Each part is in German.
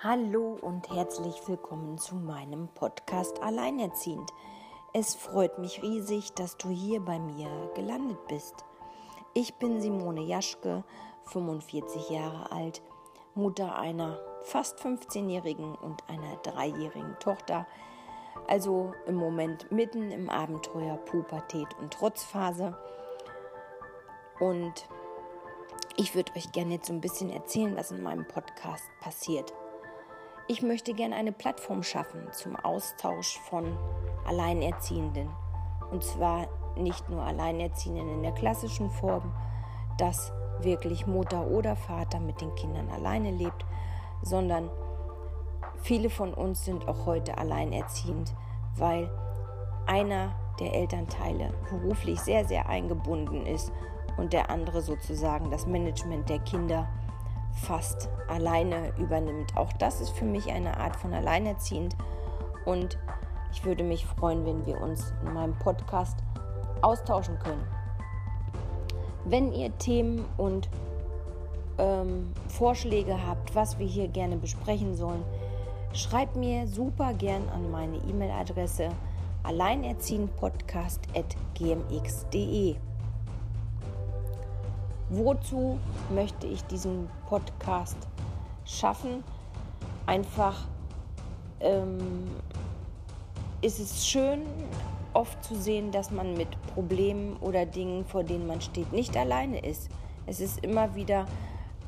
Hallo und herzlich willkommen zu meinem Podcast Alleinerziehend. Es freut mich riesig, dass du hier bei mir gelandet bist. Ich bin Simone Jaschke, 45 Jahre alt, Mutter einer fast 15-jährigen und einer dreijährigen Tochter. Also im Moment mitten im Abenteuer Pubertät und Trotzphase. Und ich würde euch gerne jetzt so ein bisschen erzählen, was in meinem Podcast passiert. Ich möchte gerne eine Plattform schaffen zum Austausch von Alleinerziehenden. Und zwar nicht nur Alleinerziehenden in der klassischen Form, dass wirklich Mutter oder Vater mit den Kindern alleine lebt, sondern viele von uns sind auch heute alleinerziehend, weil einer der Elternteile beruflich sehr, sehr eingebunden ist und der andere sozusagen das Management der Kinder fast alleine übernimmt. Auch das ist für mich eine Art von Alleinerziehend und ich würde mich freuen, wenn wir uns in meinem Podcast austauschen können. Wenn ihr Themen und ähm, Vorschläge habt, was wir hier gerne besprechen sollen, schreibt mir super gern an meine E-Mail-Adresse alleinerziehendpodcast.gmx.de. Wozu möchte ich diesen Podcast schaffen? Einfach ähm, ist es schön, oft zu sehen, dass man mit Problemen oder Dingen, vor denen man steht, nicht alleine ist. Es ist immer wieder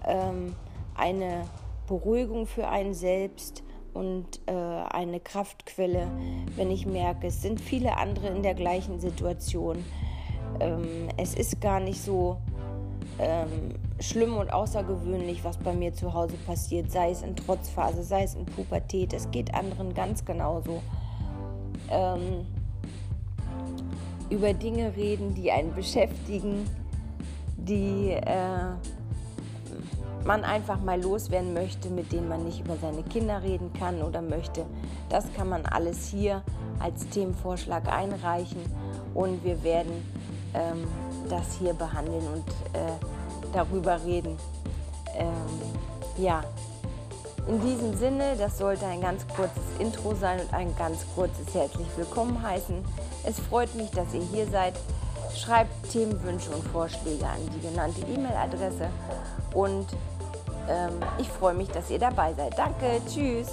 ähm, eine Beruhigung für einen selbst und äh, eine Kraftquelle, wenn ich merke, es sind viele andere in der gleichen Situation. Ähm, es ist gar nicht so ähm, schlimm und außergewöhnlich, was bei mir zu Hause passiert, sei es in Trotzphase, sei es in Pubertät. Es geht anderen ganz genauso. Ähm, über Dinge reden, die einen beschäftigen, die äh, man einfach mal loswerden möchte, mit denen man nicht über seine Kinder reden kann oder möchte. Das kann man alles hier als Themenvorschlag einreichen und wir werden ähm, das hier behandeln und äh, darüber reden. Ähm, ja, in diesem Sinne, das sollte ein ganz kurzes Intro sein und ein ganz kurzes herzlich willkommen heißen. Es freut mich, dass ihr hier seid. Schreibt Themenwünsche und Vorschläge an die genannte E-Mail-Adresse und ähm, ich freue mich, dass ihr dabei seid. Danke, tschüss.